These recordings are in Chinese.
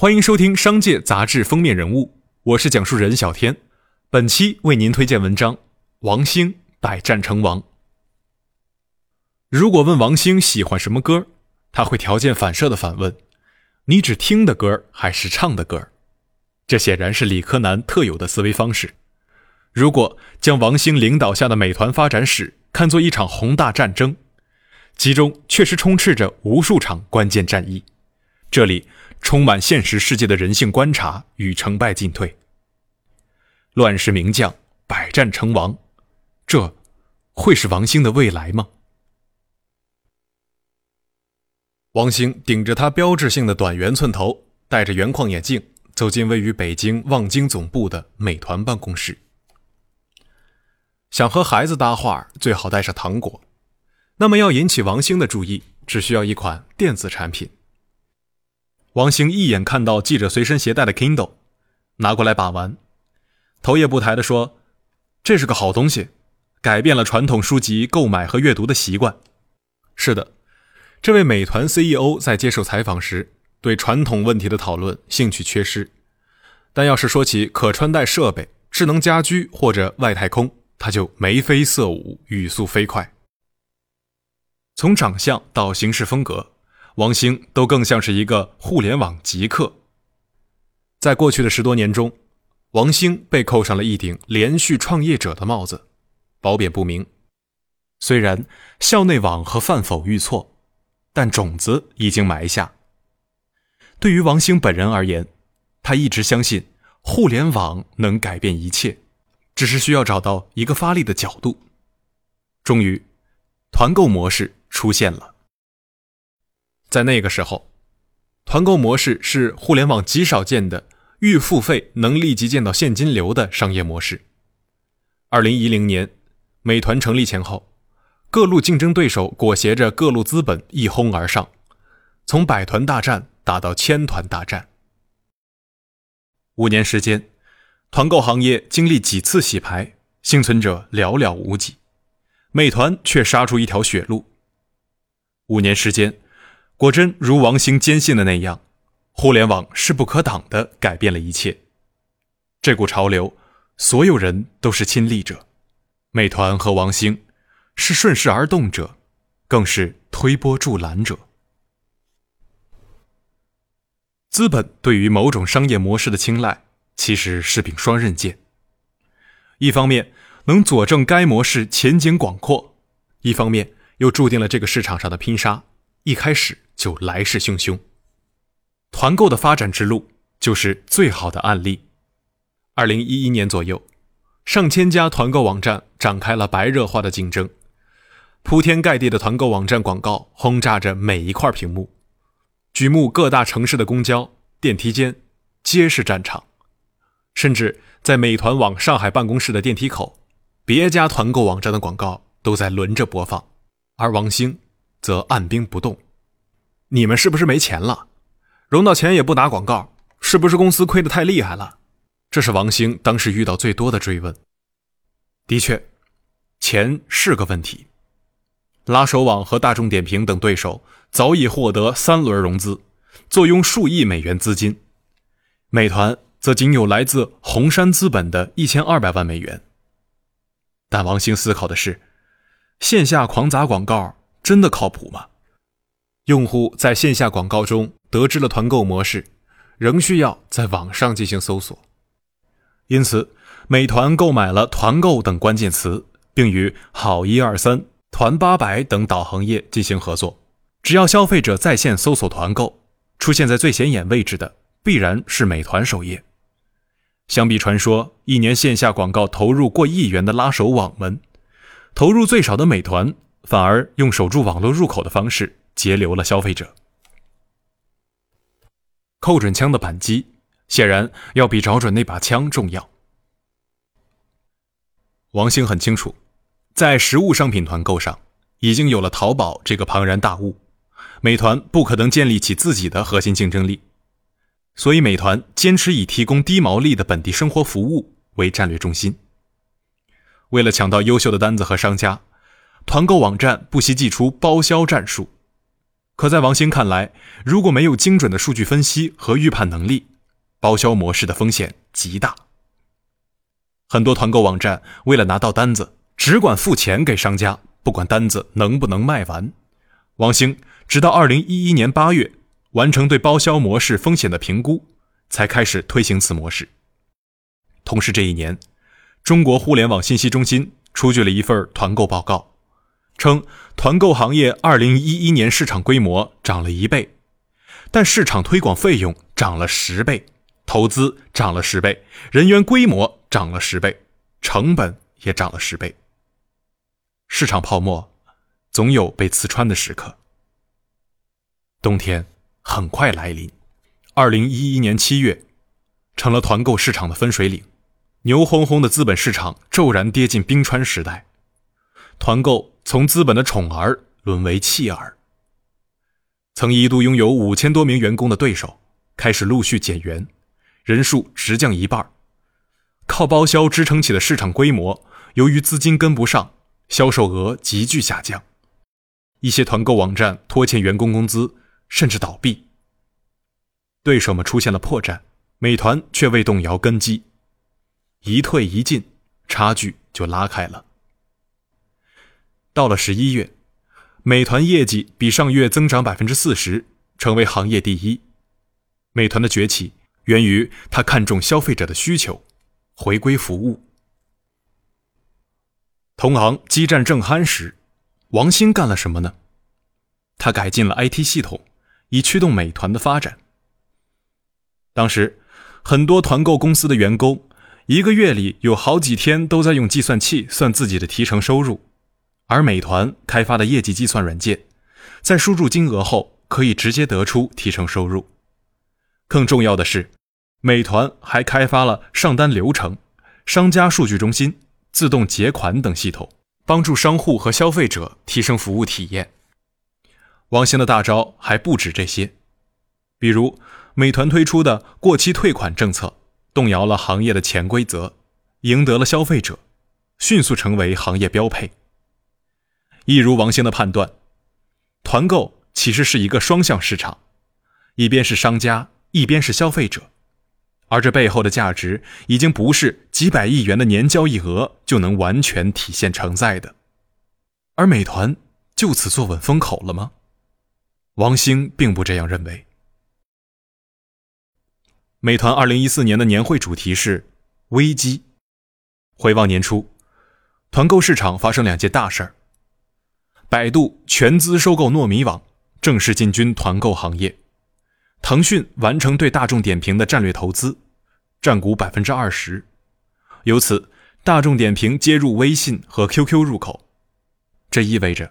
欢迎收听《商界杂志》封面人物，我是讲述人小天。本期为您推荐文章《王兴百战成王》。如果问王兴喜欢什么歌，他会条件反射的反问：“你只听的歌还是唱的歌？”这显然是理科男特有的思维方式。如果将王兴领导下的美团发展史看作一场宏大战争，其中确实充斥着无数场关键战役，这里。充满现实世界的人性观察与成败进退。乱世名将，百战成王，这会是王兴的未来吗？王兴顶着他标志性的短圆寸头，戴着圆框眼镜，走进位于北京望京总部的美团办公室。想和孩子搭话，最好带上糖果。那么要引起王兴的注意，只需要一款电子产品。王兴一眼看到记者随身携带的 Kindle，拿过来把玩，头也不抬地说：“这是个好东西，改变了传统书籍购买和阅读的习惯。”是的，这位美团 CEO 在接受采访时对传统问题的讨论兴趣缺失，但要是说起可穿戴设备、智能家居或者外太空，他就眉飞色舞，语速飞快。从长相到行事风格。王兴都更像是一个互联网极客。在过去的十多年中，王兴被扣上了一顶连续创业者的帽子，褒贬不明。虽然校内网和范否遇挫，但种子已经埋下。对于王兴本人而言，他一直相信互联网能改变一切，只是需要找到一个发力的角度。终于，团购模式出现了。在那个时候，团购模式是互联网极少见的预付费能立即见到现金流的商业模式。二零一零年，美团成立前后，各路竞争对手裹挟着各路资本一哄而上，从百团大战打到千团大战。五年时间，团购行业经历几次洗牌，幸存者寥寥无几，美团却杀出一条血路。五年时间。果真如王兴坚信的那样，互联网势不可挡地改变了一切。这股潮流，所有人都是亲历者，美团和王兴是顺势而动者，更是推波助澜者。资本对于某种商业模式的青睐，其实是柄双刃剑。一方面能佐证该模式前景广阔，一方面又注定了这个市场上的拼杀。一开始就来势汹汹，团购的发展之路就是最好的案例。二零一一年左右，上千家团购网站展开了白热化的竞争，铺天盖地的团购网站广告轰炸着每一块屏幕，举目各大城市的公交、电梯间皆是战场，甚至在美团网上海办公室的电梯口，别家团购网站的广告都在轮着播放，而王兴。则按兵不动，你们是不是没钱了？融到钱也不打广告，是不是公司亏得太厉害了？这是王兴当时遇到最多的追问。的确，钱是个问题。拉手网和大众点评等对手早已获得三轮融资，坐拥数亿美元资金，美团则仅有来自红杉资本的一千二百万美元。但王兴思考的是，线下狂砸广告。真的靠谱吗？用户在线下广告中得知了团购模式，仍需要在网上进行搜索。因此，美团购买了“团购”等关键词，并与好一二三、团八百等导航页进行合作。只要消费者在线搜索团购，出现在最显眼位置的必然是美团首页。相比传说一年线下广告投入过亿元的拉手网们，投入最少的美团。反而用守住网络入口的方式截留了消费者，扣准枪的扳机显然要比找准那把枪重要。王兴很清楚，在实物商品团购上已经有了淘宝这个庞然大物，美团不可能建立起自己的核心竞争力，所以美团坚持以提供低毛利的本地生活服务为战略中心。为了抢到优秀的单子和商家。团购网站不惜祭出包销战术，可在王兴看来，如果没有精准的数据分析和预判能力，包销模式的风险极大。很多团购网站为了拿到单子，只管付钱给商家，不管单子能不能卖完。王兴直到二零一一年八月完成对包销模式风险的评估，才开始推行此模式。同时，这一年，中国互联网信息中心出具了一份团购报告，称团购行业二零一一年市场规模涨了一倍，但市场推广费用涨了十倍。投资涨了十倍，人员规模涨了十倍，成本也涨了十倍。市场泡沫总有被刺穿的时刻。冬天很快来临，二零一一年七月，成了团购市场的分水岭，牛哄哄的资本市场骤然跌进冰川时代，团购从资本的宠儿沦为弃儿。曾一度拥有五千多名员工的对手开始陆续减员。人数直降一半，靠包销支撑起的市场规模，由于资金跟不上，销售额急剧下降。一些团购网站拖欠员工工资，甚至倒闭。对手们出现了破绽，美团却未动摇根基，一退一进，差距就拉开了。到了十一月，美团业绩比上月增长百分之四十，成为行业第一。美团的崛起。源于他看重消费者的需求，回归服务。同行激战正酣时，王兴干了什么呢？他改进了 IT 系统，以驱动美团的发展。当时，很多团购公司的员工一个月里有好几天都在用计算器算自己的提成收入，而美团开发的业绩计算软件，在输入金额后可以直接得出提成收入。更重要的是。美团还开发了上单流程、商家数据中心、自动结款等系统，帮助商户和消费者提升服务体验。王兴的大招还不止这些，比如美团推出的过期退款政策，动摇了行业的潜规则，赢得了消费者，迅速成为行业标配。一如王兴的判断，团购其实是一个双向市场，一边是商家，一边是消费者。而这背后的价值，已经不是几百亿元的年交易额就能完全体现承载的。而美团就此坐稳风口了吗？王兴并不这样认为。美团二零一四年的年会主题是“危机”。回望年初，团购市场发生两件大事儿：百度全资收购糯米网，正式进军团购行业。腾讯完成对大众点评的战略投资，占股百分之二十，由此大众点评接入微信和 QQ 入口，这意味着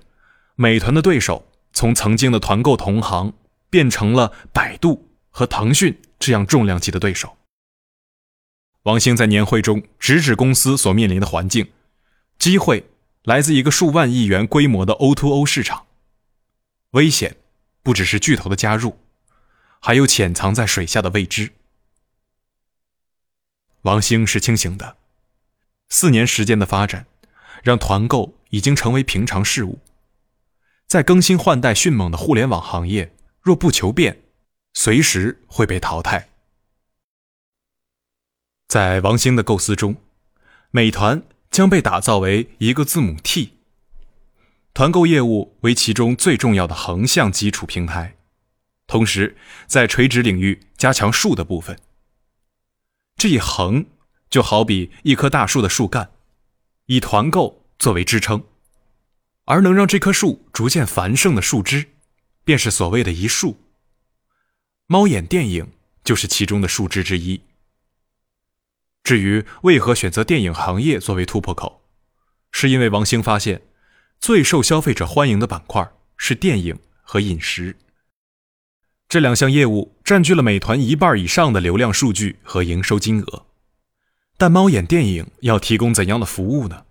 美团的对手从曾经的团购同行变成了百度和腾讯这样重量级的对手。王兴在年会中直指公司所面临的环境，机会来自一个数万亿元规模的 O2O 市场，危险不只是巨头的加入。还有潜藏在水下的未知。王兴是清醒的，四年时间的发展，让团购已经成为平常事物。在更新换代迅猛的互联网行业，若不求变，随时会被淘汰。在王兴的构思中，美团将被打造为一个字母 T，团购业务为其中最重要的横向基础平台。同时，在垂直领域加强树的部分。这一横就好比一棵大树的树干，以团购作为支撑，而能让这棵树逐渐繁盛的树枝，便是所谓的一树。猫眼电影就是其中的树枝之一。至于为何选择电影行业作为突破口，是因为王兴发现，最受消费者欢迎的板块是电影和饮食。这两项业务占据了美团一半以上的流量数据和营收金额，但猫眼电影要提供怎样的服务呢？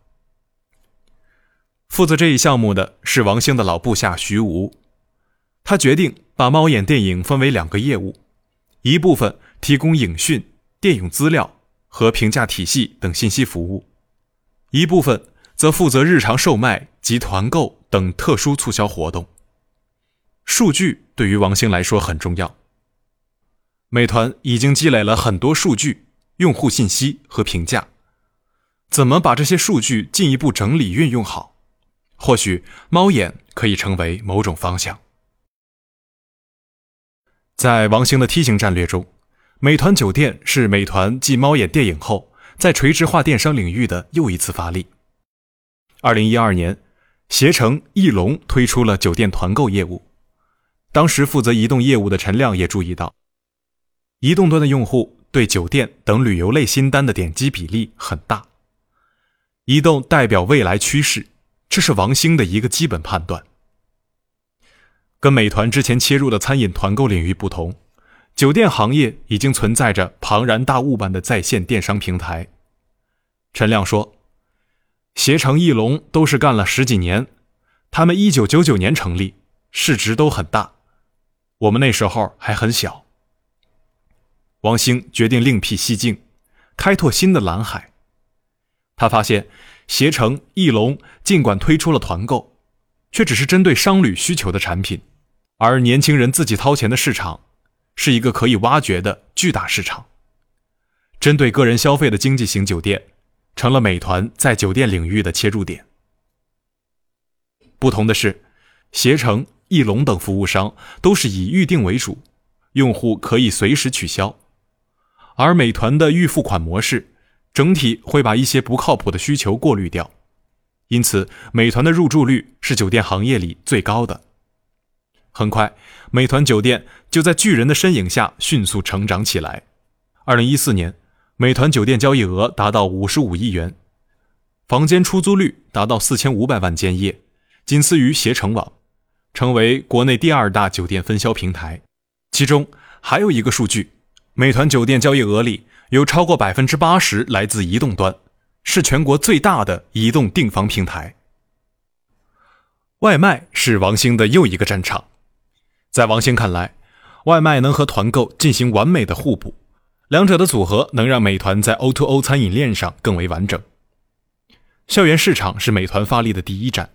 负责这一项目的是王兴的老部下徐吴，他决定把猫眼电影分为两个业务，一部分提供影讯、电影资料和评价体系等信息服务，一部分则负责日常售卖及团购等特殊促销活动。数据对于王兴来说很重要。美团已经积累了很多数据、用户信息和评价，怎么把这些数据进一步整理运用好？或许猫眼可以成为某种方向。在王兴的梯形战略中，美团酒店是美团继猫眼电影后，在垂直化电商领域的又一次发力。二零一二年，携程、翼龙推出了酒店团购业务，当时负责移动业务的陈亮也注意到。移动端的用户对酒店等旅游类新单的点击比例很大，移动代表未来趋势，这是王兴的一个基本判断。跟美团之前切入的餐饮团购领域不同，酒店行业已经存在着庞然大物般的在线电商平台。陈亮说：“携程、翼龙都是干了十几年，他们一九九九年成立，市值都很大，我们那时候还很小。”王兴决定另辟蹊径，开拓新的蓝海。他发现，携程、翼龙尽管推出了团购，却只是针对商旅需求的产品，而年轻人自己掏钱的市场，是一个可以挖掘的巨大市场。针对个人消费的经济型酒店，成了美团在酒店领域的切入点。不同的是，携程、翼龙等服务商都是以预订为主，用户可以随时取消。而美团的预付款模式，整体会把一些不靠谱的需求过滤掉，因此美团的入住率是酒店行业里最高的。很快，美团酒店就在巨人的身影下迅速成长起来。二零一四年，美团酒店交易额达到五十五亿元，房间出租率达到四千五百万间夜，仅次于携程网，成为国内第二大酒店分销平台。其中还有一个数据。美团酒店交易额里有超过百分之八十来自移动端，是全国最大的移动订房平台。外卖是王兴的又一个战场，在王兴看来，外卖能和团购进行完美的互补，两者的组合能让美团在 O2O 餐饮链上更为完整。校园市场是美团发力的第一站。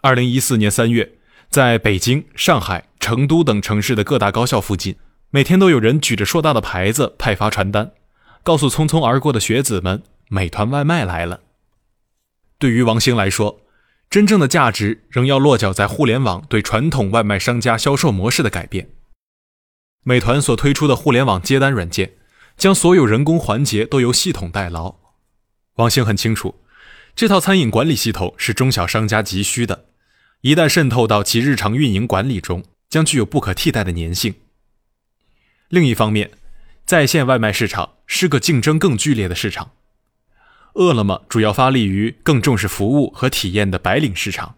二零一四年三月，在北京、上海、成都等城市的各大高校附近。每天都有人举着硕大的牌子派发传单，告诉匆匆而过的学子们：“美团外卖来了。”对于王兴来说，真正的价值仍要落脚在互联网对传统外卖商家销售模式的改变。美团所推出的互联网接单软件，将所有人工环节都由系统代劳。王兴很清楚，这套餐饮管理系统是中小商家急需的，一旦渗透到其日常运营管理中，将具有不可替代的粘性。另一方面，在线外卖市场是个竞争更剧烈的市场。饿了么主要发力于更重视服务和体验的白领市场，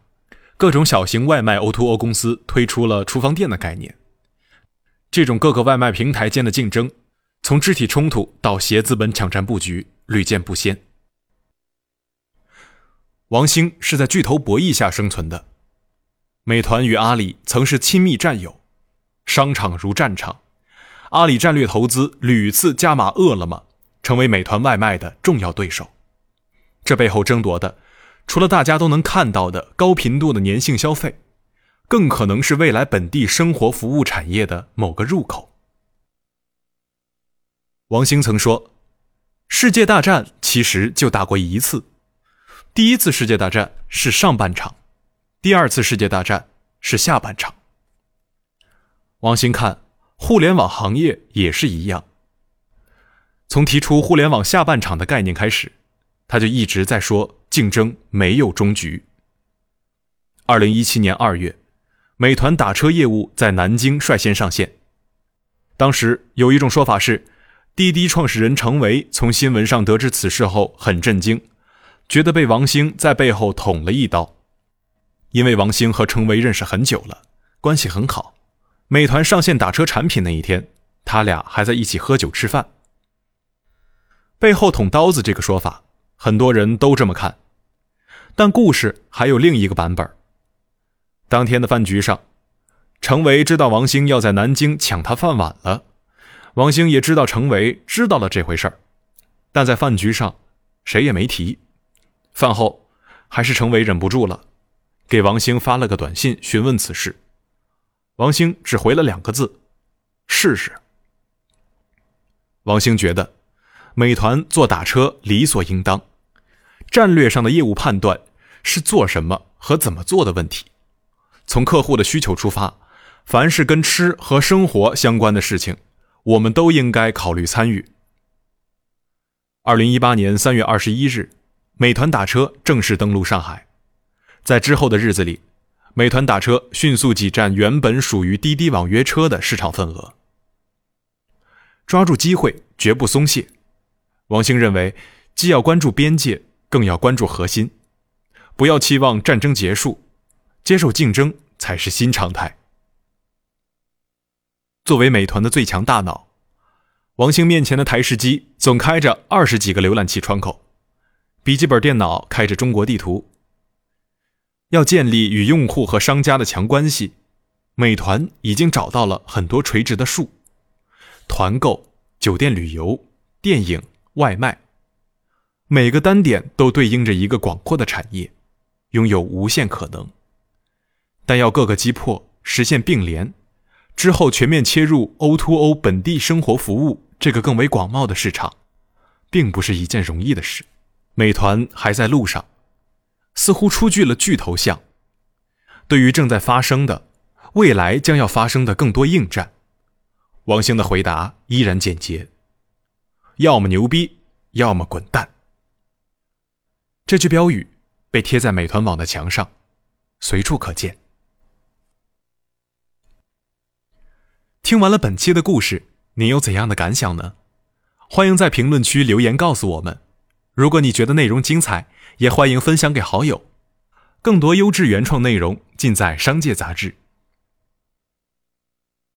各种小型外卖 O2O 公司推出了厨房店的概念。这种各个外卖平台间的竞争，从肢体冲突到携资本抢占布局，屡见不鲜。王兴是在巨头博弈下生存的。美团与阿里曾是亲密战友，商场如战场。阿里战略投资屡次加码饿了么，成为美团外卖的重要对手。这背后争夺的，除了大家都能看到的高频度的粘性消费，更可能是未来本地生活服务产业的某个入口。王兴曾说：“世界大战其实就打过一次，第一次世界大战是上半场，第二次世界大战是下半场。”王兴看。互联网行业也是一样。从提出互联网下半场的概念开始，他就一直在说竞争没有终局。二零一七年二月，美团打车业务在南京率先上线。当时有一种说法是，滴滴创始人程维从新闻上得知此事后很震惊，觉得被王兴在背后捅了一刀，因为王兴和程维认识很久了，关系很好。美团上线打车产品那一天，他俩还在一起喝酒吃饭。背后捅刀子这个说法，很多人都这么看，但故事还有另一个版本。当天的饭局上，程维知道王兴要在南京抢他饭碗了，王兴也知道程维知道了这回事儿，但在饭局上谁也没提。饭后，还是程维忍不住了，给王兴发了个短信询问此事。王兴只回了两个字：“试试。”王兴觉得，美团做打车理所应当，战略上的业务判断是做什么和怎么做的问题。从客户的需求出发，凡是跟吃和生活相关的事情，我们都应该考虑参与。二零一八年三月二十一日，美团打车正式登陆上海，在之后的日子里，美团打车迅速挤占原本属于滴滴网约车的市场份额。抓住机会，绝不松懈。王兴认为，既要关注边界，更要关注核心，不要期望战争结束，接受竞争才是新常态。作为美团的最强大脑，王兴面前的台式机总开着二十几个浏览器窗口，笔记本电脑开着中国地图。要建立与用户和商家的强关系，美团已经找到了很多垂直的树。团购、酒店旅游、电影、外卖，每个单点都对应着一个广阔的产业，拥有无限可能。但要各个击破，实现并联，之后全面切入 O2O 本地生活服务这个更为广袤的市场，并不是一件容易的事。美团还在路上，似乎出具了巨头像。对于正在发生的、未来将要发生的更多应战。王兴的回答依然简洁：“要么牛逼，要么滚蛋。”这句标语被贴在美团网的墙上，随处可见。听完了本期的故事，您有怎样的感想呢？欢迎在评论区留言告诉我们。如果你觉得内容精彩，也欢迎分享给好友。更多优质原创内容尽在《商界杂志》。